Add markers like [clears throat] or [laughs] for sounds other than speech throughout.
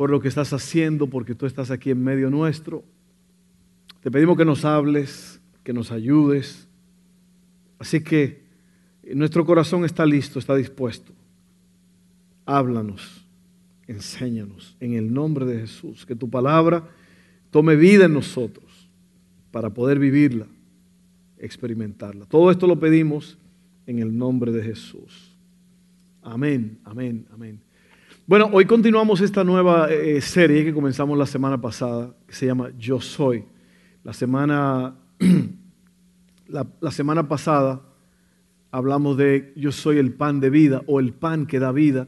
por lo que estás haciendo, porque tú estás aquí en medio nuestro. Te pedimos que nos hables, que nos ayudes. Así que nuestro corazón está listo, está dispuesto. Háblanos, enséñanos en el nombre de Jesús. Que tu palabra tome vida en nosotros para poder vivirla, experimentarla. Todo esto lo pedimos en el nombre de Jesús. Amén, amén, amén. Bueno, hoy continuamos esta nueva eh, serie que comenzamos la semana pasada, que se llama Yo Soy. La semana, [clears throat] la, semana pasada hablamos de Yo soy el pan de vida o el pan que da vida.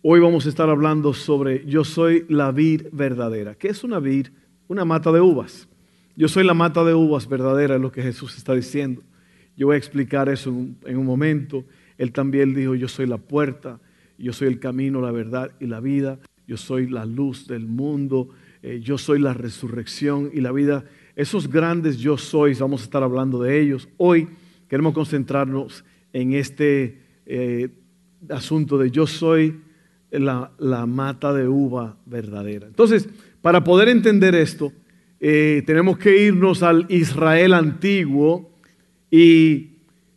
Hoy vamos a estar hablando sobre Yo soy la vid verdadera. ¿Qué es una vid? Una mata de uvas. Yo soy la mata de uvas verdadera, es lo que Jesús está diciendo. Yo voy a explicar eso en un momento. Él también dijo, yo soy la puerta. Yo soy el camino, la verdad y la vida. Yo soy la luz del mundo. Eh, yo soy la resurrección y la vida. Esos grandes yo sois, vamos a estar hablando de ellos. Hoy queremos concentrarnos en este eh, asunto de yo soy la, mata de uva verdadera. Entonces, para poder entender esto, eh, tenemos que irnos al Israel antiguo y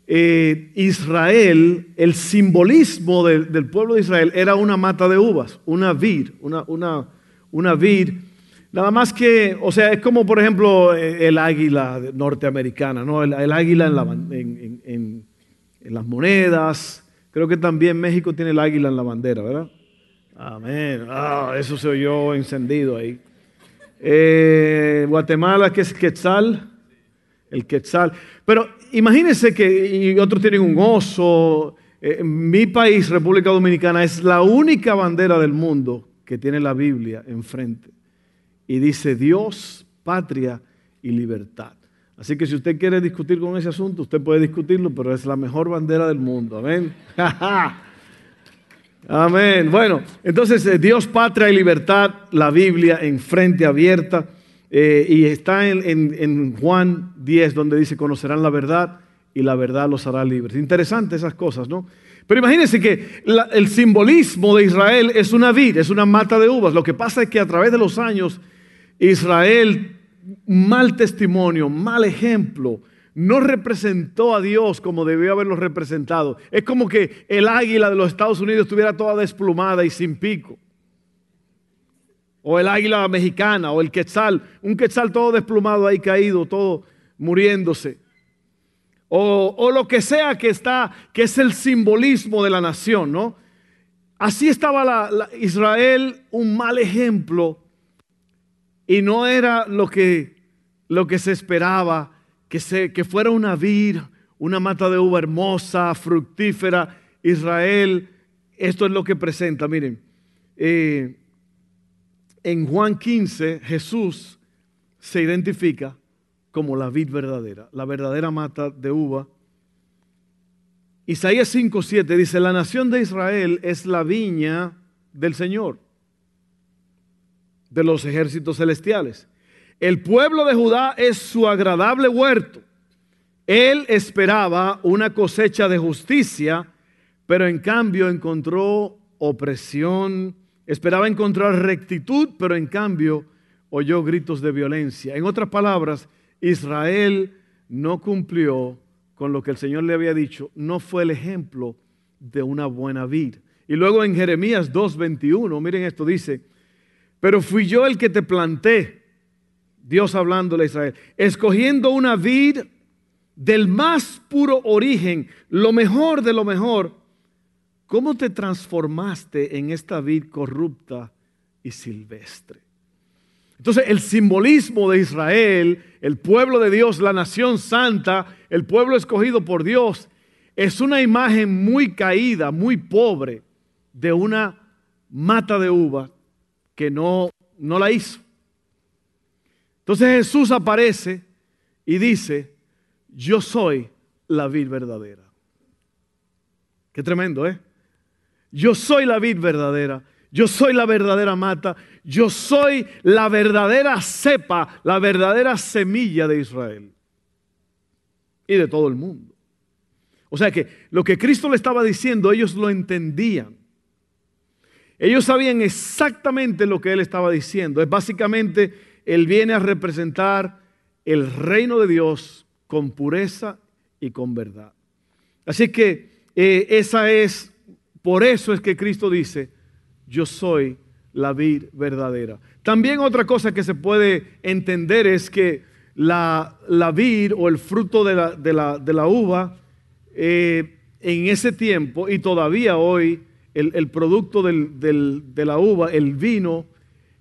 eh, Israel, el simbolismo del pueblo de Israel era una mata de uvas, una vid, una, vid. Nada más que, o sea, es como por ejemplo eh, el águila norteamericana, ¿no? El, águila en, en, las monedas. Creo que también México tiene el águila en la bandera, ¿verdad? Amén. Ah, eso se oyó encendido ahí. Eh, Guatemala, que es Quetzal, el Quetzal. Pero imagínense que otros tienen un oso. Eh, mi país, República Dominicana, es la única bandera del mundo que tiene la Biblia enfrente. Y dice Dios, patria y libertad. Así que si usted quiere discutir con ese asunto, usted puede discutirlo, pero es la mejor bandera del mundo. Amén. [laughs] Amén. Bueno, entonces eh, Dios, patria y libertad, la Biblia enfrente abierta. Eh, y está en, Juan 10 donde dice, conocerán la verdad y la verdad los hará libres. Interesante esas cosas, ¿no? Pero imagínense que el simbolismo de Israel es una vid, es una mata de uvas. Lo que pasa es que a través de los años Israel, mal testimonio, mal ejemplo, no representó a Dios como debió haberlo representado. Es como que el águila de los Estados Unidos estuviera toda desplumada y sin pico o el águila mexicana, o el quetzal, un quetzal todo desplumado ahí caído, todo muriéndose. O, lo que sea que está, que es el simbolismo de la nación, ¿no? Así estaba Israel, un mal ejemplo, y no era lo que, lo que se esperaba, que, se, que fuera una vid, una mata de uva hermosa, fructífera. Israel, esto es lo que presenta, miren. Eh, en Juan 15 Jesús se identifica como la vid verdadera, la verdadera mata de uva. Isaías 5:7 dice, la nación de Israel es la viña del Señor, de los ejércitos celestiales. El pueblo de Judá es su agradable huerto. Él esperaba una cosecha de justicia, pero en cambio encontró opresión Esperaba encontrar rectitud, pero en cambio oyó gritos de violencia. En otras palabras, Israel no cumplió con lo que el Señor le había dicho, no fue el ejemplo de una buena vida. Y luego en Jeremías 2:21, miren esto, dice, pero fui yo el que te planté, Dios hablándole a Israel, escogiendo una vid del más puro origen, lo mejor de lo mejor, ¿Cómo te transformaste en esta vid corrupta y silvestre? Entonces el simbolismo de Israel, el pueblo de Dios, la nación santa, el pueblo escogido por Dios, es una imagen muy caída, muy pobre de una mata de uva que no, no la hizo, Entonces Jesús aparece y dice, yo soy la vid verdadera. Qué tremendo, ¿eh? Yo soy la vid verdadera. Yo soy la verdadera mata. Yo soy la verdadera cepa, la verdadera semilla de Israel. Y de todo el mundo. O sea que lo que Cristo le estaba diciendo, ellos lo entendían. Ellos sabían exactamente lo que Él estaba diciendo. Es básicamente, Él viene a representar el reino de Dios con pureza y con verdad. Así que eh, esa es, por eso es que Cristo dice, yo soy la vid verdadera. También otra cosa que se puede entender es que la, la vid o el fruto de la, de la, uva, eh, en ese tiempo y todavía hoy, el, producto de la uva, el vino,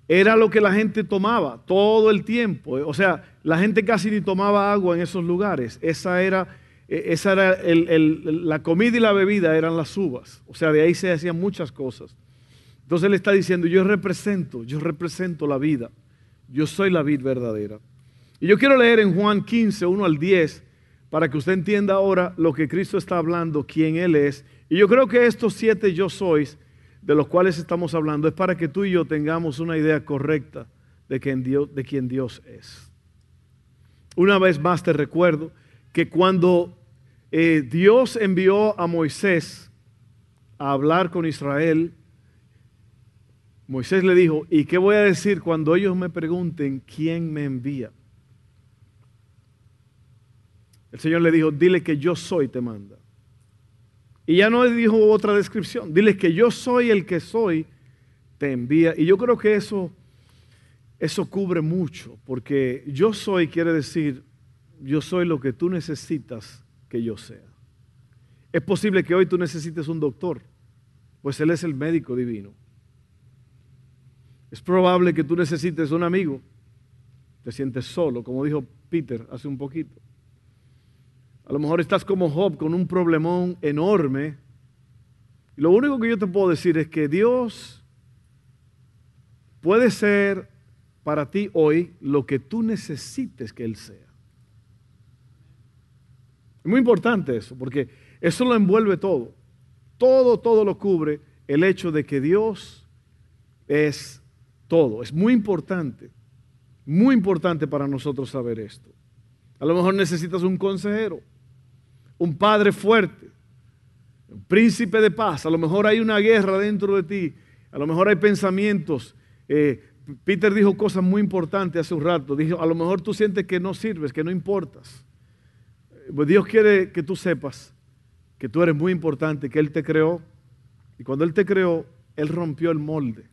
era lo que la gente tomaba todo el tiempo. O sea, la gente casi ni tomaba agua en esos lugares. Esa era, esa era la comida y la bebida eran las uvas. O sea, de ahí se hacían muchas cosas. Entonces él está diciendo, yo represento, yo represento la vida. Yo soy la vid verdadera. Y yo quiero leer en Juan 15, 1 al 10, para que usted entienda ahora lo que Cristo está hablando, quién Él es. Y yo creo que estos siete yo sois, de los cuales estamos hablando, es para que tú y yo tengamos una idea correcta de quién Dios, de quién Dios es. Una vez más te recuerdo que cuando eh, Dios envió a Moisés a hablar con Israel, Moisés le dijo, ¿y qué voy a decir cuando ellos me pregunten quién me envía? El Señor le dijo, dile que yo soy, te manda. Y ya no dijo otra descripción, dile que yo soy el que soy, te envía. Y yo creo que eso, eso cubre mucho, porque yo soy quiere decir, yo soy lo que tú necesitas que yo sea. Es posible que hoy tú necesites un doctor, pues Él es el médico divino. Es probable que tú necesites un amigo, te sientes solo, como dijo Peter hace un poquito. A lo mejor estás como Job con un problemón enorme. Y lo único que yo te puedo decir es que Dios puede ser para ti hoy lo que tú necesites que Él sea. Es muy importante eso, porque eso lo envuelve todo. Todo, todo lo cubre el hecho de que Dios es todo. Es muy importante, muy importante para nosotros saber esto. A lo mejor necesitas un consejero un padre fuerte, un príncipe de paz. A lo mejor hay una guerra dentro de ti, a lo mejor hay pensamientos. Eh, Peter dijo cosas muy importantes hace un rato. Dijo, a lo mejor tú sientes que no sirves, que no importas. Pues Dios quiere que tú sepas que tú eres muy importante, que Él te creó. Y cuando Él te creó, Él rompió el molde.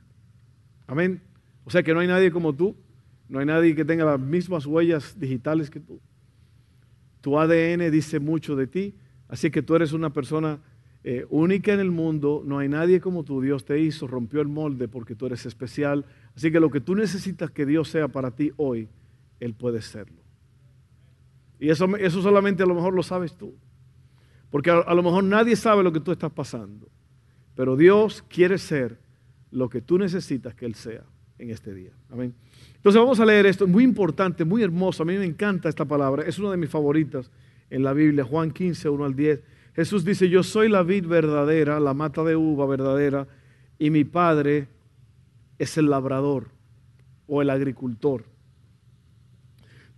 Amén. O sea que no hay nadie como tú. No hay nadie que tenga las mismas huellas digitales que tú. Tu ADN dice mucho de ti, así que tú eres una persona eh, única en el mundo, no hay nadie como tú, Dios te hizo, rompió el molde porque tú eres especial, así que lo que tú necesitas que Dios sea para ti hoy, Él puede serlo. Y eso, eso solamente a lo mejor lo sabes tú, porque a, a lo mejor nadie sabe lo que tú estás pasando, pero Dios quiere ser lo que tú necesitas que Él sea en este día. Amén. Entonces vamos a leer esto, muy importante, muy hermoso, a mí me encanta esta palabra, es una de mis favoritas en la Biblia, Juan 15, 1 al 10. Jesús dice, yo soy la vid verdadera, la mata de uva verdadera, y mi Padre es el labrador o el agricultor.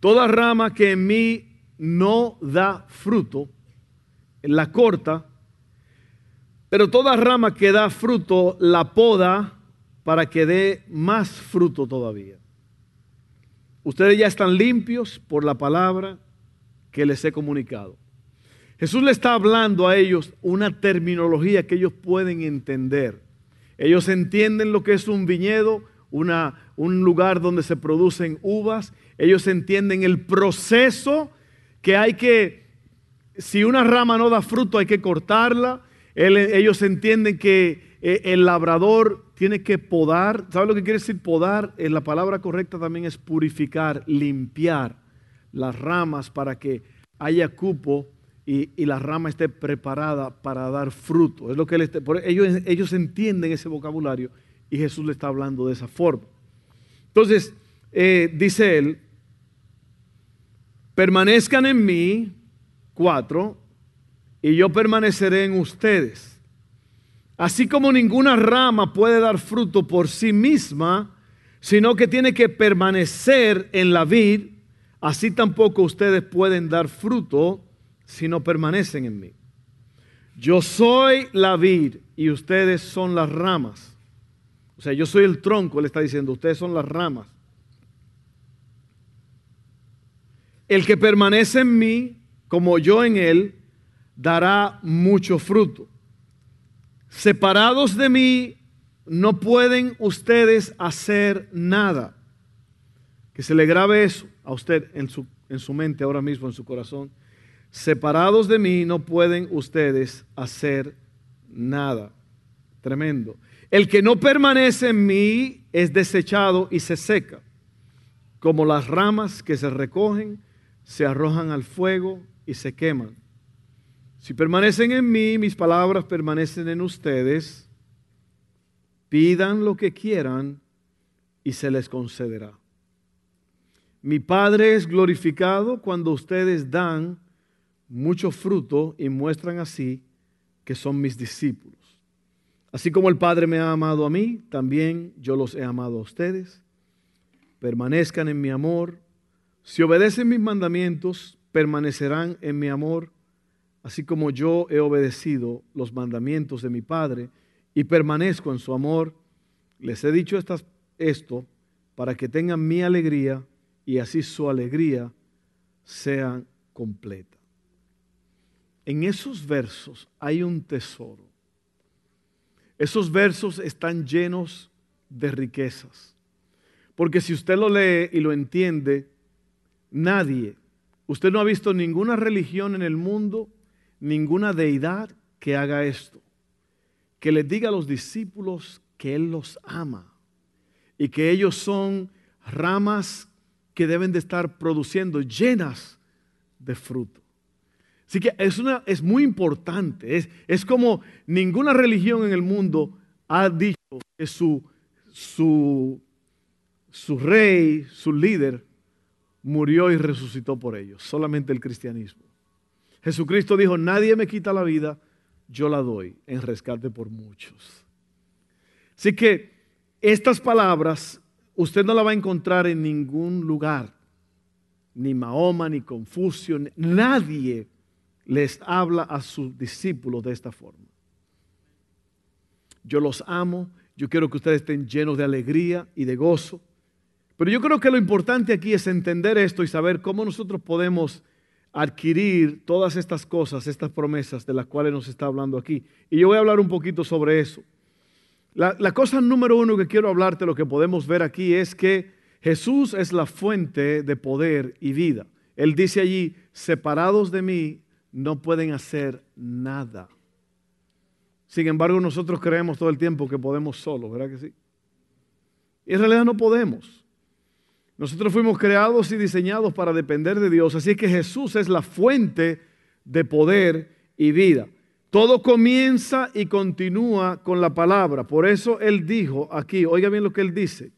Toda rama que en mí no da fruto, la corta, pero toda rama que da fruto la poda para que dé más fruto todavía. Ustedes ya están limpios por la palabra que les he comunicado. Jesús le está hablando a ellos una terminología que ellos pueden entender. Ellos entienden lo que es un viñedo, una, un lugar donde se producen uvas. Ellos entienden el proceso que hay que, si una rama no da fruto, hay que cortarla. ellos entienden que eh, el labrador tiene que podar. ¿Sabe lo que quiere decir podar? En la palabra correcta también es purificar, limpiar las ramas para que haya cupo y, la rama esté preparada para dar fruto. Es lo que ellos, ellos entienden ese vocabulario y Jesús le está hablando de esa forma. Entonces, eh, dice él, permanezcan en mí, cuatro, y yo permaneceré en ustedes. Así como ninguna rama puede dar fruto por sí misma, sino que tiene que permanecer en la vid, así tampoco ustedes pueden dar fruto si no permanecen en mí. Yo soy la vid y ustedes son las ramas. O sea, yo soy el tronco, le está diciendo, ustedes son las ramas. El que permanece en mí, como yo en él, dará mucho fruto. Separados de mí, no pueden ustedes hacer nada. Que se le grabe eso a usted en su, en su mente ahora mismo, en su corazón. Separados de mí, no pueden ustedes hacer nada. Tremendo. El que no permanece en mí es desechado y se seca, como las ramas que se recogen, se arrojan al fuego y se queman. Si permanecen en mí, mis palabras permanecen en ustedes, pidan lo que quieran y se les concederá. Mi Padre es glorificado cuando ustedes dan mucho fruto y muestran así que son mis discípulos. Así como el Padre me ha amado a mí, también yo los he amado a ustedes. Permanezcan en mi amor. Si obedecen mis mandamientos, permanecerán en mi amor así como yo he obedecido los mandamientos de mi Padre y permanezco en su amor, les he dicho esto para que tengan mi alegría y así su alegría sea completa. En esos versos hay un tesoro. Esos versos están llenos de riquezas. Porque si usted lo lee y lo entiende, nadie, usted no ha visto ninguna religión en el mundo ninguna deidad que haga esto. Que les diga a los discípulos que Él los ama y que ellos son ramas que deben de estar produciendo llenas de fruto. Así que es, una, es muy importante. Es, es, como ninguna religión en el mundo ha dicho que su, su, su rey, su líder, murió y resucitó por ellos. Solamente el cristianismo. Jesucristo dijo, nadie me quita la vida, yo la doy en rescate por muchos. Así que estas palabras usted no las va a encontrar en ningún lugar, ni Mahoma, ni Confucio, nadie les habla a sus discípulos de esta forma. Yo los amo, yo quiero que ustedes estén llenos de alegría y de gozo, pero yo creo que lo importante aquí es entender esto y saber cómo nosotros podemos adquirir todas estas cosas, estas promesas de las cuales nos está hablando aquí. Y yo voy a hablar un poquito sobre eso. La, cosa número uno que quiero hablarte, lo que podemos ver aquí, es que Jesús es la fuente de poder y vida. Él dice allí, separados de mí, no pueden hacer nada. Sin embargo, nosotros creemos todo el tiempo que podemos solos, ¿verdad que sí? Y en realidad no podemos. Nosotros fuimos creados y diseñados para depender de Dios, así que Jesús es la fuente de poder y vida. Todo comienza y continúa con la palabra. Por eso Él dijo aquí, oiga bien lo que Él dice,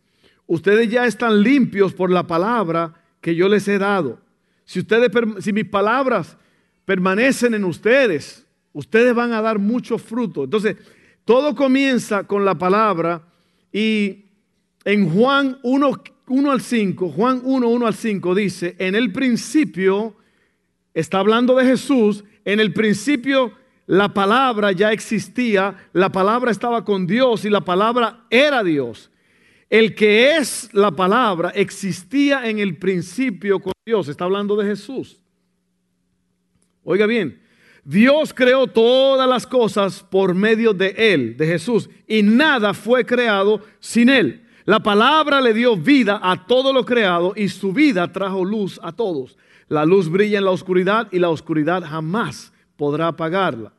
ustedes ya están limpios por la palabra que yo les he dado. Si, ustedes, si mis palabras permanecen en ustedes, ustedes van a dar mucho fruto. Entonces, todo comienza con la palabra y en Juan 1, 1 al 5, Juan 1, 1 al 5 dice, en el principio, está hablando de Jesús, en el principio la palabra ya existía, la palabra estaba con Dios y la palabra era Dios. El que es la palabra existía en el principio con Dios, está hablando de Jesús. Oiga bien, Dios creó todas las cosas por medio de Él, de Jesús, y nada fue creado sin Él. La palabra le dio vida a todo lo creado y su vida trajo luz a todos. La luz brilla en la oscuridad y la oscuridad jamás podrá apagarla.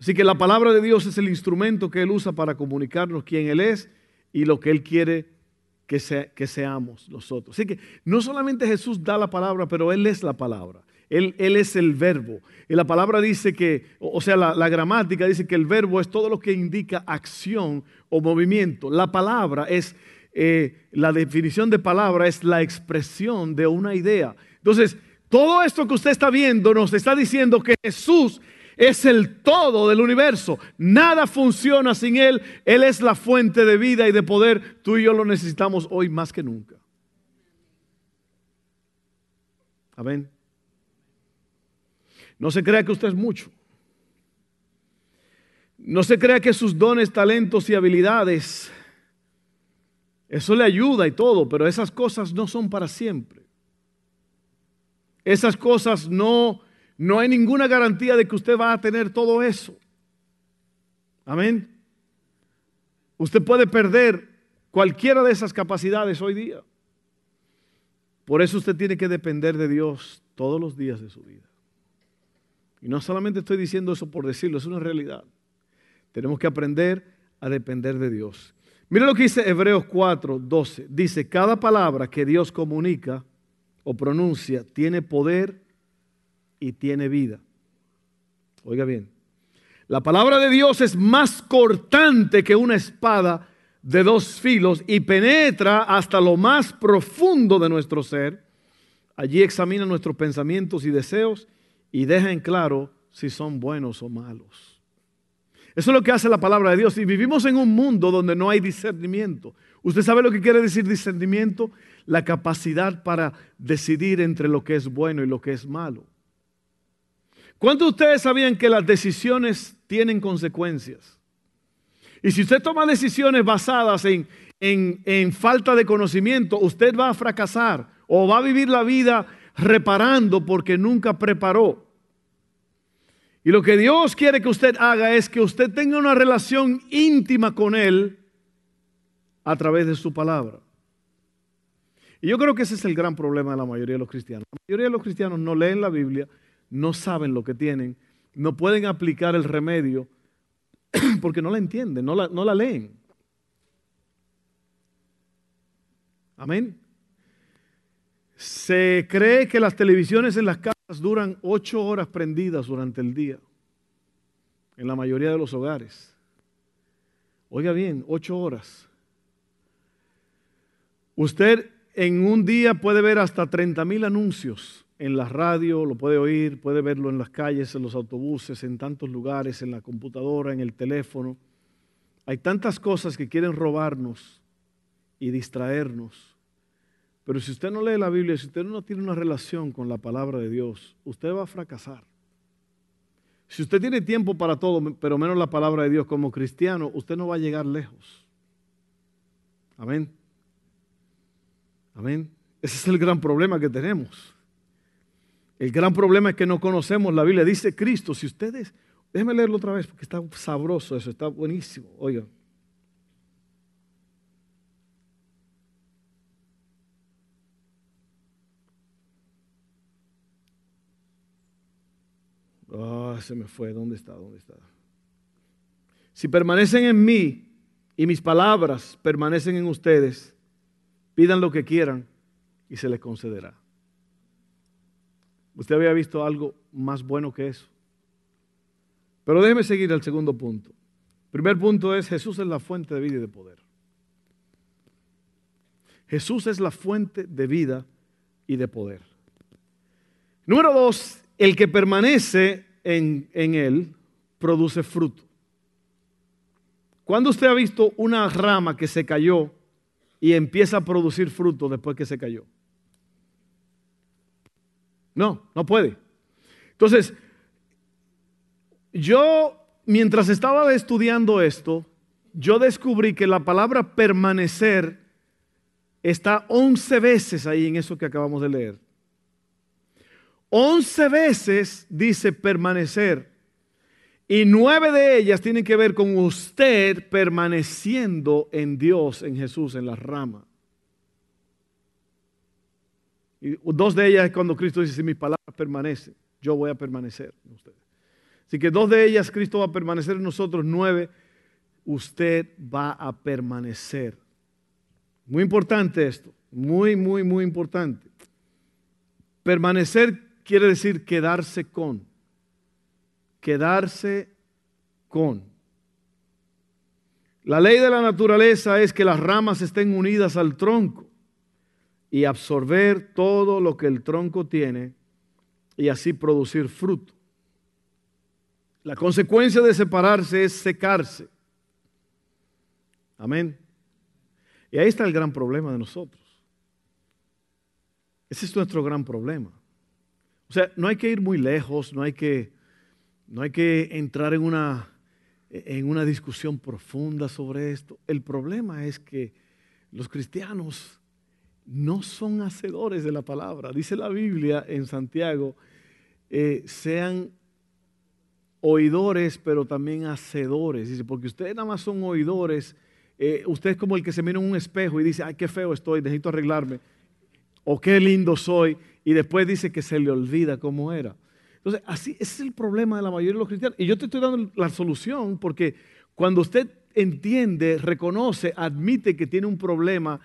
Así que la palabra de Dios es el instrumento que Él usa para comunicarnos quién Él es y lo que Él quiere que, que seamos nosotros. Así que no solamente Jesús da la palabra, pero Él es la palabra. Él, es el verbo. Y la palabra dice que, o sea, la, gramática dice que el verbo es todo lo que indica acción o movimiento. La palabra es, eh, la definición de palabra es la expresión de una idea. Entonces, Todo esto que usted está viendo nos está diciendo que Jesús es el todo del universo. Nada funciona sin Él. Él es la fuente de vida y de poder. Tú y yo lo necesitamos hoy más que nunca. Amén. No se crea que usted es mucho. No se crea que sus dones, talentos y habilidades, eso le ayuda y todo, pero esas cosas no son para siempre. Esas cosas no, no hay ninguna garantía de que usted va a tener todo eso. Amén. Usted puede perder cualquiera de esas capacidades hoy día. Por eso usted tiene que depender de Dios todos los días de su vida. Y no solamente estoy diciendo eso por decirlo, es una realidad. Tenemos que aprender a depender de Dios. Mira lo que dice Hebreos 4, 12. Dice, cada palabra que Dios comunica o pronuncia tiene poder y tiene vida. Oiga bien, la palabra de Dios es más cortante que una espada de dos filos y penetra hasta lo más profundo de nuestro ser. Allí examina nuestros pensamientos y deseos y deja en claro si son buenos o malos. Eso es lo que hace la palabra de Dios. Y vivimos en un mundo donde no hay discernimiento. ¿Usted sabe lo que quiere decir discernimiento? La capacidad para decidir entre lo que es bueno y lo que es malo. ¿Cuántos de ustedes sabían que las decisiones tienen consecuencias? Y si usted toma decisiones basadas en, en, en falta de conocimiento, usted va a fracasar o va a vivir la vida reparando porque nunca preparó. Y lo que Dios quiere que usted haga es que usted tenga una relación íntima con Él a través de su palabra. Y yo creo que ese es el gran problema de la mayoría de los cristianos. La mayoría de los cristianos no leen la Biblia, no saben lo que tienen, no pueden aplicar el remedio [clears throat] porque no la entienden, no la, no la leen. Amén. Se cree que las televisiones en las casas duran ocho horas prendidas durante el día, en la mayoría de los hogares. Oiga bien, ocho horas. Usted en un día puede ver hasta 30 mil anuncios en la radio, lo puede oír, puede verlo en las calles, en los autobuses, en tantos lugares, en la computadora, en el teléfono. Hay tantas cosas que quieren robarnos y distraernos. Pero si usted no lee la Biblia, si usted no tiene una relación con la palabra de Dios, usted va a fracasar. Si usted tiene tiempo para todo, pero menos la palabra de Dios como cristiano, usted no va a llegar lejos. Amén. Amén. Ese es el gran problema que tenemos. El gran problema es que no conocemos la Biblia. Dice Cristo, si ustedes, déjenme leerlo otra vez porque está sabroso eso, está buenísimo. Oigan. Ah, se me fue. ¿Dónde está? ¿Dónde está? Si permanecen en mí y mis palabras permanecen en ustedes, pidan lo que quieran y se les concederá. ¿Usted había visto algo más bueno que eso? Pero déjeme seguir al segundo punto. primer punto es Jesús es la fuente de vida y de poder. Jesús es la fuente de vida y de poder. Número dos, el que permanece en, él produce fruto. ¿Cuándo usted ha visto una rama que se cayó y empieza a producir fruto después que se cayó? No, no puede. Entonces, yo, mientras estaba estudiando esto, yo descubrí que la palabra permanecer está once veces ahí en eso que acabamos de leer. Once veces dice permanecer. Y nueve de ellas tienen que ver con usted permaneciendo en Dios, en Jesús, en la rama. Y dos de ellas es cuando Cristo dice, si mis palabras permanecen, yo voy a permanecer en ustedes. Así que dos de ellas, Cristo va a permanecer en nosotros. Nueve, usted va a permanecer. Muy importante esto, muy, muy, muy importante. Permanecer quiere decir quedarse con. Quedarse con. La ley de la naturaleza es que las ramas estén unidas al tronco y absorber todo lo que el tronco tiene y así producir fruto. La consecuencia de separarse es secarse. Amén. Y ahí está el gran problema de nosotros. Ese es nuestro gran problema. O sea, no hay que ir muy lejos, no hay que, no hay que entrar en una, en una discusión profunda sobre esto. El problema es que los cristianos no son hacedores de la palabra. Dice la Biblia en Santiago, eh, sean oidores, pero también hacedores. Dice, porque ustedes nada más son oidores, eh, usted es como el que se mira en un espejo y dice, ay, qué feo estoy, necesito arreglarme, o qué lindo soy, y después dice que se le olvida cómo era. Entonces, así, ese es el problema de la mayoría de los cristianos. Y yo te estoy dando la solución porque cuando usted entiende, reconoce, admite que tiene un problema,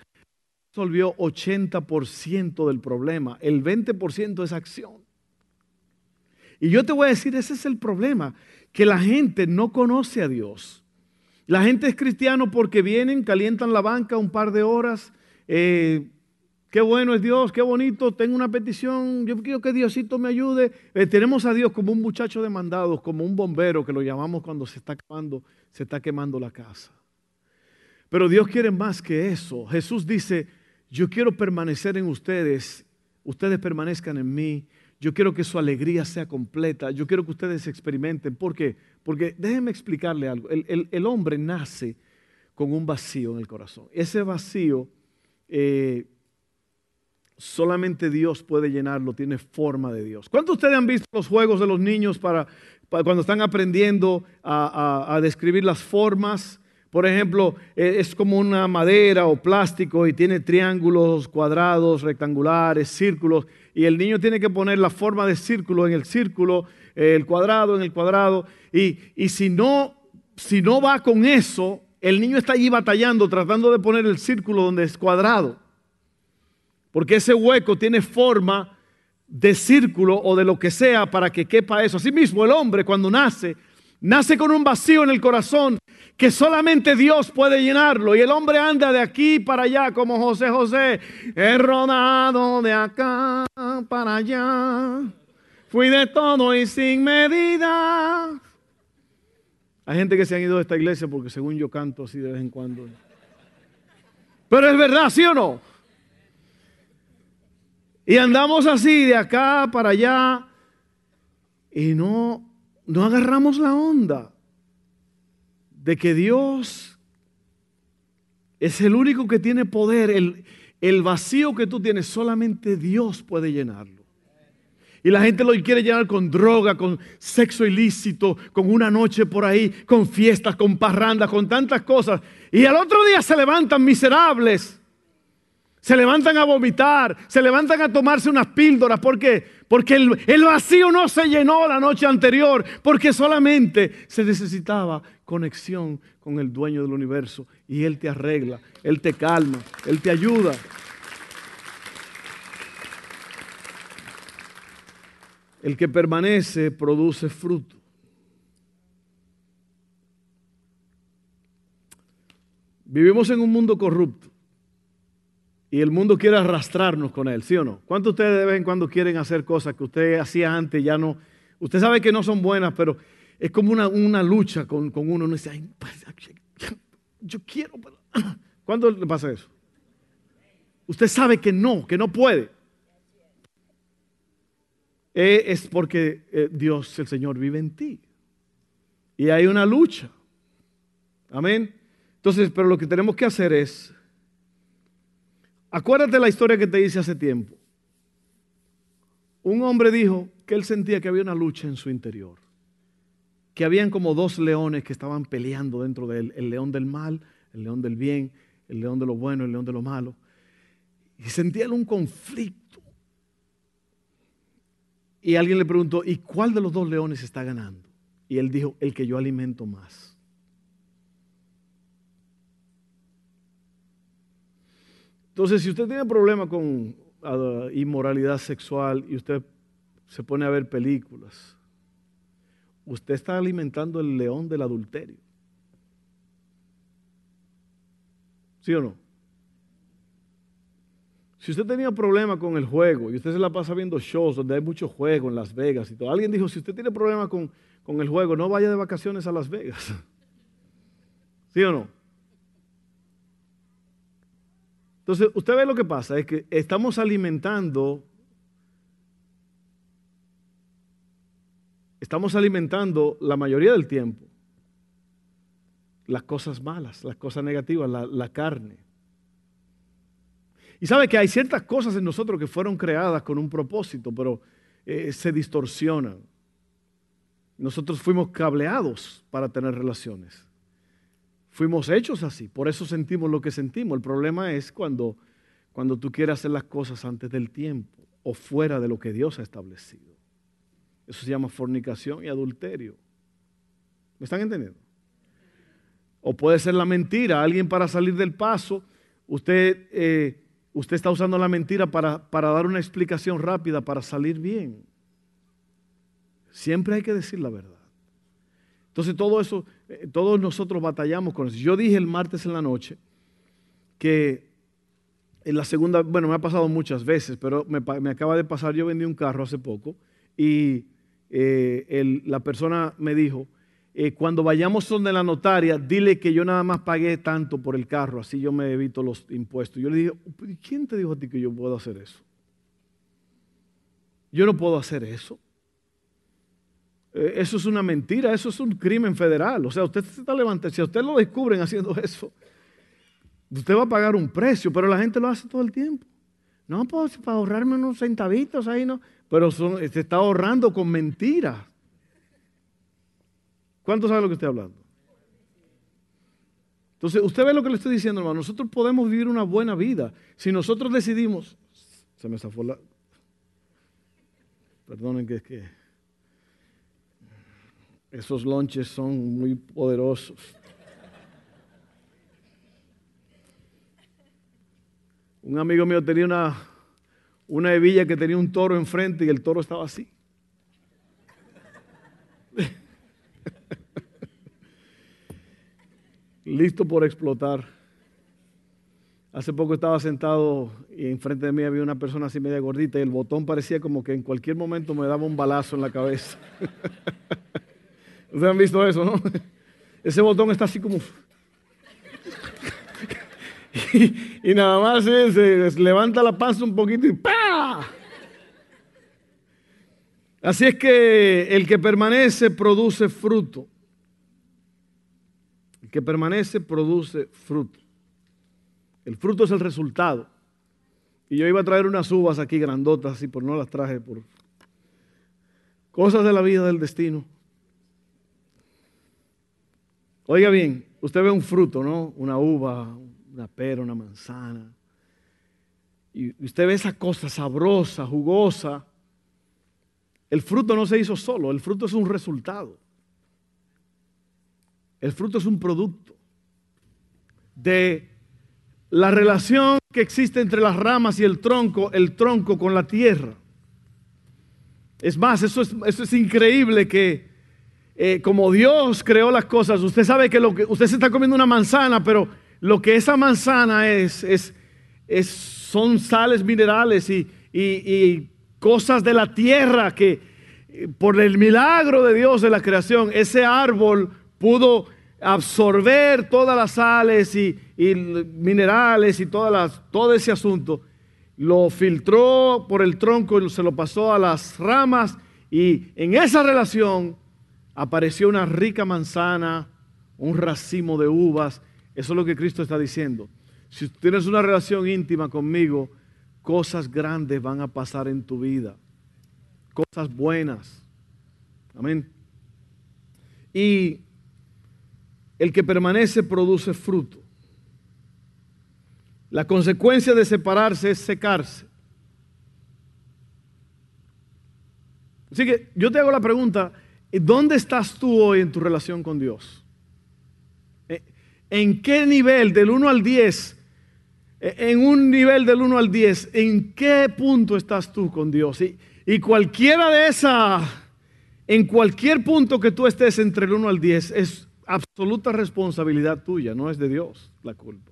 resolvió 80% del problema. El 20% es acción. Y yo te voy a decir, ese es el problema, que la gente no conoce a Dios. La gente es cristiano porque vienen, calientan la banca un par de horas. Eh, qué bueno es Dios, qué bonito, tengo una petición, yo quiero que Diosito me ayude. Eh, tenemos a Dios como un muchacho de mandados, como un bombero que lo llamamos cuando se está quemando, se está quemando la casa. Pero Dios quiere más que eso. Jesús dice, yo quiero permanecer en ustedes, ustedes permanezcan en mí yo quiero que su alegría sea completa. Yo quiero que ustedes experimenten. ¿Por qué? Porque déjenme explicarle algo. El, hombre nace con un vacío en el corazón. Ese vacío eh, solamente Dios puede llenarlo, tiene forma de Dios. ¿Cuántos de ustedes han visto los juegos de los niños para, cuando están aprendiendo a describir las formas? Por ejemplo, e, es como una madera o plástico y tiene triángulos, cuadrados, rectangulares, círculos, y el niño tiene que poner la forma de círculo en el círculo, el cuadrado en el cuadrado, y, si, no, si no va con eso, el niño está allí batallando, tratando de poner el círculo donde es cuadrado, porque ese hueco tiene forma de círculo o de lo que sea para que quepa eso. Asimismo, el hombre cuando nace, nace con un vacío en el corazón que solamente Dios puede llenarlo. Y el hombre anda de aquí para allá como José José. He rodado de acá para allá. Fui de todo y sin medida. Hay gente que se han ido de esta iglesia porque según yo canto así de vez en cuando. Pero es verdad, ¿sí o no? Y andamos así de acá para allá y no, no agarramos la onda de que Dios es el único que tiene poder. El, el vacío que tú tienes, solamente Dios puede llenarlo. Y la gente lo quiere llenar con droga, con sexo ilícito, con una noche por ahí, con fiestas, con parrandas, con tantas cosas. Y al otro día se levantan miserables se levantan a vomitar, se levantan a tomarse unas píldoras. ¿Por qué? Porque el, el, vacío no se llenó la noche anterior, porque solamente se necesitaba conexión con el dueño del universo. Y Él te arregla, Él te calma, Él te ayuda. El que permanece produce fruto. Vivimos en un mundo corrupto. Y el mundo quiere arrastrarnos con él, ¿sí o no? ¿Cuántos de ustedes de vez en cuando quieren hacer cosas que usted hacía antes, ya no? Usted sabe que no son buenas, pero es como una, lucha con, uno. Uno dice, Ay, pues, yo quiero. [clears throat] ¿Cuándo le pasa eso? Usted sabe que no, que no puede. Eh, es porque eh, Dios, el Señor, vive en ti. Y hay una lucha. Amén. Entonces, pero lo que tenemos que hacer es Acuérdate la historia que te hice hace tiempo. Un hombre dijo que él sentía que había una lucha en su interior, que habían como dos leones que estaban peleando dentro de él, el león del mal, el león del bien, el león de lo bueno, el león de lo malo. Y sentía un conflicto. Y alguien le preguntó, ¿y cuál de los dos leones está ganando? Y él dijo, el que yo alimento más. Entonces, si usted tiene problema con ah, inmoralidad sexual y usted se pone a ver películas, usted está alimentando el león del adulterio. ¿Sí o no? Si usted tenía problema con el juego y usted se la pasa viendo shows donde hay mucho juego en Las Vegas y todo, alguien dijo, si usted tiene problema con, con el juego, no vaya de vacaciones a Las Vegas. [laughs] ¿Sí o no? Entonces, usted ve lo que pasa, es que estamos alimentando, estamos alimentando la mayoría del tiempo las cosas malas, las cosas negativas, la, carne. Y sabe que hay ciertas cosas en nosotros que fueron creadas con un propósito, pero eh, se distorsionan. Nosotros fuimos cableados para tener relaciones. Fuimos hechos así, por eso sentimos lo que sentimos. El problema es cuando, cuando tú quieres hacer las cosas antes del tiempo o fuera de lo que Dios ha establecido. Eso se llama fornicación y adulterio. ¿Me están entendiendo? O puede ser la mentira, alguien para salir del paso, usted, eh, usted está usando la mentira para, para dar una explicación rápida, para salir bien. Siempre hay que decir la verdad. Entonces todo eso, todos nosotros batallamos con eso. Yo dije el martes en la noche que en la segunda, bueno, me ha pasado muchas veces, pero me, acaba de pasar, yo vendí un carro hace poco y eh, la persona me dijo, eh, cuando vayamos donde la notaria, dile que yo nada más pagué tanto por el carro, así yo me evito los impuestos. Yo le dije, ¿quién te dijo a ti que yo puedo hacer eso? Yo no puedo hacer eso. Eh, eso es una mentira, eso es un crimen federal. O sea, usted se está levantando, si usted lo descubren haciendo eso, usted va a pagar un precio, pero la gente lo hace todo el tiempo. No, pues para ahorrarme unos centavitos ahí, no. Pero se está ahorrando con mentiras. ¿Cuántos saben lo que estoy hablando? Entonces, usted ve lo que le estoy diciendo, hermano. Nosotros podemos vivir una buena vida. Si nosotros decidimos. Se me zafó la. Perdonen que es que. Esos lonches son muy poderosos. Un amigo mío tenía una, una hebilla que tenía un toro enfrente y el toro estaba así. [laughs] listo por explotar. Hace poco estaba sentado y enfrente de mí había una persona así media gordita y el botón parecía como que en cualquier momento me daba un balazo en la cabeza. [laughs] Ustedes han visto eso, ¿no? [laughs] Ese botón está así como... [laughs] y, nada más se, levanta la panza un poquito y ¡pa! Así es que el que permanece produce fruto que permanece produce fruto. El fruto es el resultado. Y yo iba a traer unas uvas aquí grandotas, y por no las traje por cosas de la vida del destino. Oiga bien, usted ve un fruto, ¿no? Una uva, una pera, una manzana. Y usted ve esa cosa sabrosa, jugosa. El fruto no se hizo solo, el fruto es un resultado. El fruto es un producto de la relación que existe entre las ramas y el tronco, el tronco con la tierra. Es más, eso es, eso es increíble que eh, como Dios creó las cosas, usted sabe que, lo que usted se está comiendo una manzana, pero lo que esa manzana es, es, son sales minerales y, cosas de la tierra que eh, por el milagro de Dios de la creación, ese árbol pudo absorber todas las sales y, minerales y todas todo ese asunto, lo filtró por el tronco y se lo pasó a las ramas y en esa relación apareció una rica manzana, un racimo de uvas. Eso es lo que Cristo está diciendo. Si tienes una relación íntima conmigo, cosas grandes van a pasar en tu vida. Cosas buenas. Amén. Y el que permanece produce fruto. La consecuencia de separarse es secarse. Así que yo te hago la pregunta, ¿dónde estás tú hoy en tu relación con Dios? ¿Eh? ¿En qué nivel del 1 al 10? ¿Eh? En un nivel del 1 al 10, ¿en qué punto estás tú con Dios? Y, y cualquiera de esas, en cualquier punto que tú estés entre el 1 al 10, es absoluta responsabilidad tuya, no es de Dios la culpa.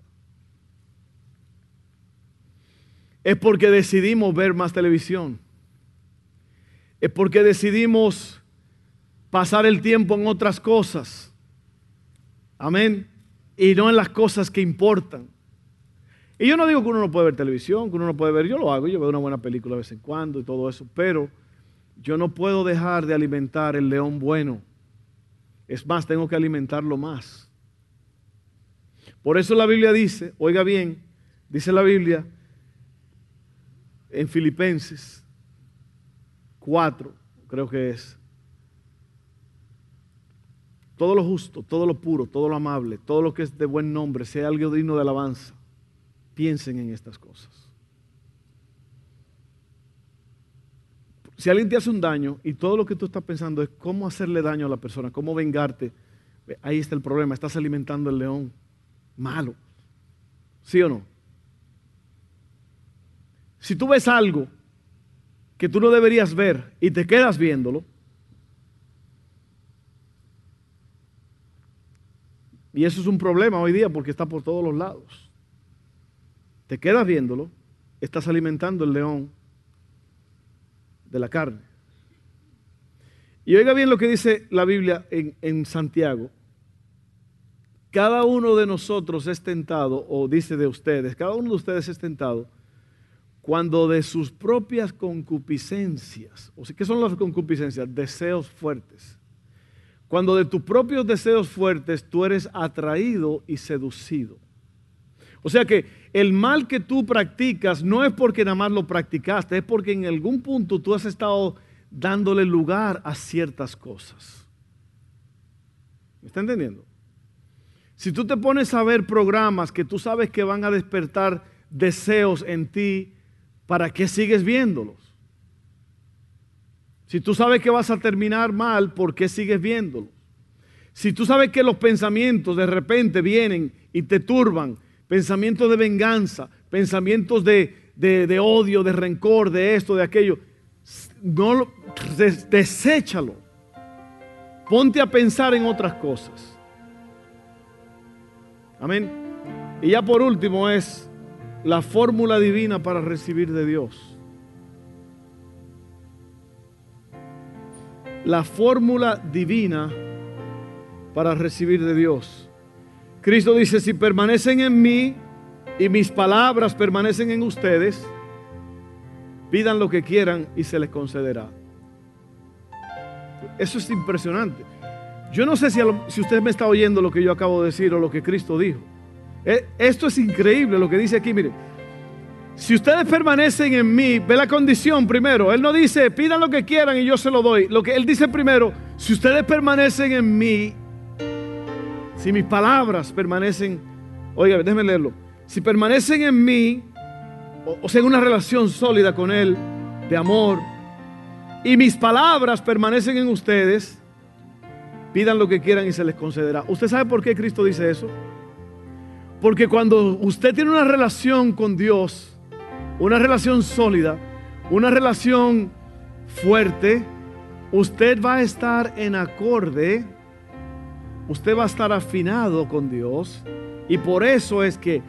es porque decidimos ver más televisión. Es porque decidimos pasar el tiempo en otras cosas. Amén. Y no en las cosas que importan. Y yo no digo que uno no puede ver televisión, que uno no puede ver, yo lo hago, yo veo una buena película de vez en cuando y todo eso, pero yo no puedo dejar de alimentar el león bueno. Es más, tengo que alimentarlo más. Por eso la Biblia dice, oiga bien, dice la Biblia en Filipenses 4, creo que es, todo lo justo, todo lo puro, todo lo amable, todo lo que es de buen nombre, sea algo digno de alabanza, piensen en estas cosas. Si alguien te hace un daño y todo lo que tú estás pensando es cómo hacerle daño a la persona, cómo vengarte, ahí está el problema, estás alimentando el león malo. ¿Sí o no? Si tú ves algo que tú no deberías ver y te quedas viéndolo, y eso es un problema hoy día porque está por todos los lados, te quedas viéndolo, estás alimentando el león de la carne. Y oiga bien lo que dice la Biblia en, en Santiago, cada uno de nosotros es tentado, o dice de ustedes, cada uno de ustedes es tentado cuando de sus propias concupiscencias, o sea, ¿qué son las concupiscencias? Deseos fuertes. Cuando de tus propios deseos fuertes tú eres atraído y seducido. O sea que el mal que tú practicas no es porque nada más lo practicaste, es porque en algún punto tú has estado dándole lugar a ciertas cosas. ¿Me está entendiendo? Si tú te pones a ver programas que tú sabes que van a despertar deseos en ti, ¿para qué sigues viéndolos? Si tú sabes que vas a terminar mal, ¿por qué sigues viéndolos? Si tú sabes que los pensamientos de repente vienen y te turban, pensamientos de venganza, pensamientos de, odio, de rencor, de esto, de aquello, no deséchalo. Ponte a pensar en otras cosas. Amén. Y ya por último es la fórmula divina para recibir de Dios. La fórmula divina para recibir de Dios. Cristo dice, si permanecen en mí y mis palabras permanecen en ustedes, pidan lo que quieran y se les concederá. Eso es impresionante. Yo no sé si, si usted me está oyendo lo que yo acabo de decir o lo que Cristo dijo. Eh, esto es increíble lo que dice aquí, mire. Si ustedes permanecen en mí, ve la condición primero. Él no dice, pidan lo que quieran y yo se lo doy. Lo que él dice primero, si ustedes permanecen en mí, si mis palabras permanecen, oiga, déjenme leerlo. Si permanecen en mí, o, o sea, en una relación sólida con Él, de amor, y mis palabras permanecen en ustedes, Pidan lo que quieran y se les concederá. ¿Usted sabe por qué Cristo dice eso? Porque cuando usted tiene una relación con Dios, una relación sólida, una relación fuerte, usted va a estar en acorde, usted va a estar afinado con Dios. Y por eso es que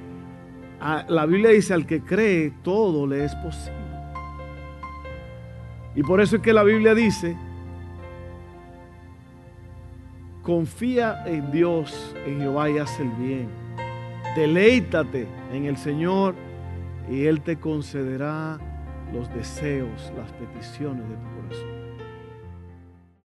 la Biblia dice, al que cree, todo le es posible. Y por eso es que la Biblia dice, Confía en Dios, en Jehová y haz el bien. Deleítate en el Señor y Él te concederá los deseos, las peticiones de tu corazón.